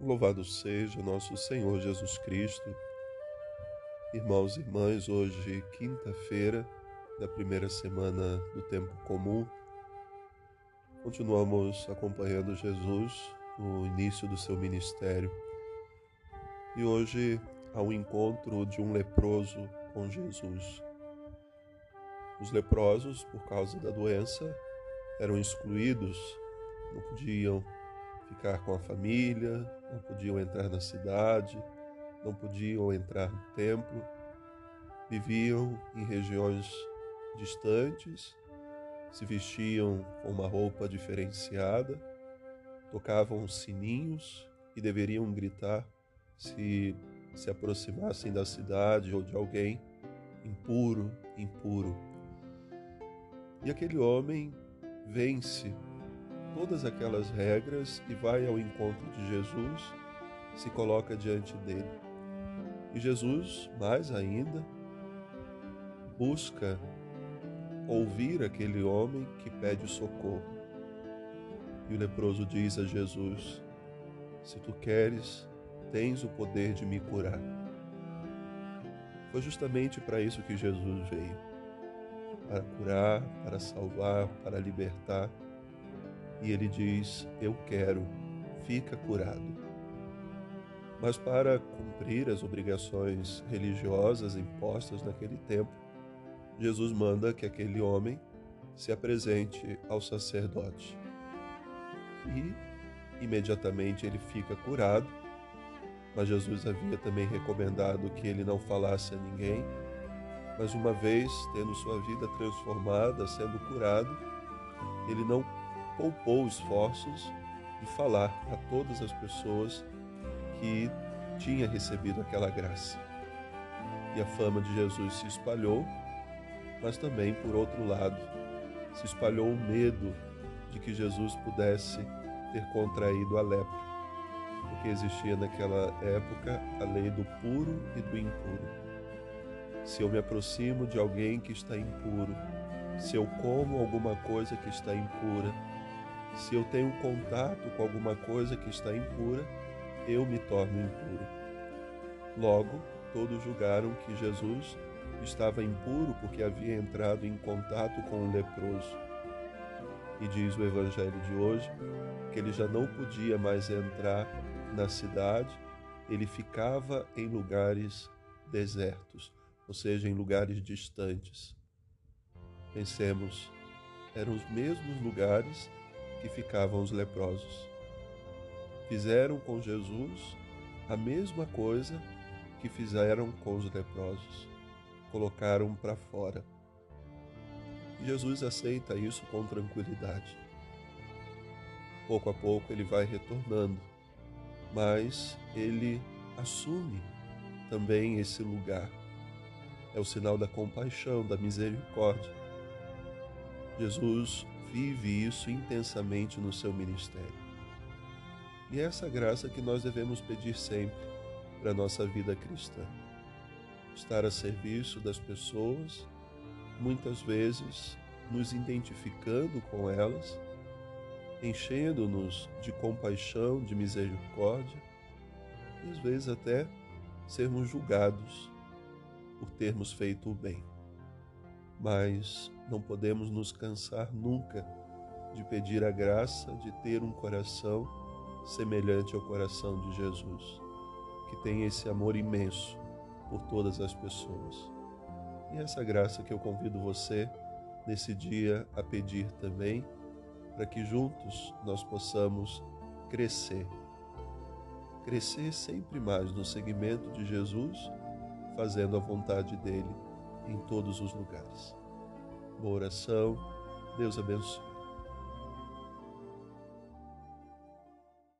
Louvado seja nosso Senhor Jesus Cristo. Irmãos e irmãs, hoje, quinta-feira da primeira semana do tempo comum, continuamos acompanhando Jesus no início do seu ministério. E hoje há um encontro de um leproso com Jesus. Os leprosos, por causa da doença, eram excluídos, não podiam ficar com a família, não podiam entrar na cidade, não podiam entrar no templo, viviam em regiões distantes, se vestiam com uma roupa diferenciada, tocavam sininhos e deveriam gritar se se aproximassem da cidade ou de alguém impuro, impuro. E aquele homem vence todas aquelas regras e vai ao encontro de Jesus, se coloca diante dele. E Jesus, mais ainda, busca ouvir aquele homem que pede socorro. E o leproso diz a Jesus: Se tu queres, tens o poder de me curar. Foi justamente para isso que Jesus veio para curar, para salvar, para libertar e ele diz: Eu quero, fica curado. Mas para cumprir as obrigações religiosas impostas naquele tempo, Jesus manda que aquele homem se apresente ao sacerdote. E imediatamente ele fica curado, mas Jesus havia também recomendado que ele não falasse a ninguém. Mas uma vez tendo sua vida transformada, sendo curado, ele não poupou esforços de falar a todas as pessoas que tinha recebido aquela graça. E a fama de Jesus se espalhou, mas também, por outro lado, se espalhou o medo de que Jesus pudesse ter contraído a lepra, porque existia naquela época a lei do puro e do impuro. Se eu me aproximo de alguém que está impuro, se eu como alguma coisa que está impura, se eu tenho contato com alguma coisa que está impura, eu me torno impuro. Logo, todos julgaram que Jesus estava impuro porque havia entrado em contato com um leproso. E diz o Evangelho de hoje que ele já não podia mais entrar na cidade, ele ficava em lugares desertos, ou seja, em lugares distantes. Pensemos, eram os mesmos lugares que ficavam os leprosos. Fizeram com Jesus a mesma coisa que fizeram com os leprosos. Colocaram para fora. Jesus aceita isso com tranquilidade. Pouco a pouco ele vai retornando, mas ele assume também esse lugar. É o sinal da compaixão, da misericórdia. Jesus vive isso intensamente no seu ministério. E é essa graça que nós devemos pedir sempre para a nossa vida cristã. Estar a serviço das pessoas, muitas vezes nos identificando com elas, enchendo-nos de compaixão, de misericórdia, e às vezes até sermos julgados por termos feito o bem mas não podemos nos cansar nunca de pedir a graça de ter um coração semelhante ao coração de Jesus, que tem esse amor imenso por todas as pessoas. E essa graça que eu convido você nesse dia a pedir também, para que juntos nós possamos crescer. Crescer sempre mais no seguimento de Jesus, fazendo a vontade dele em todos os lugares. Boa oração. Deus abençoe.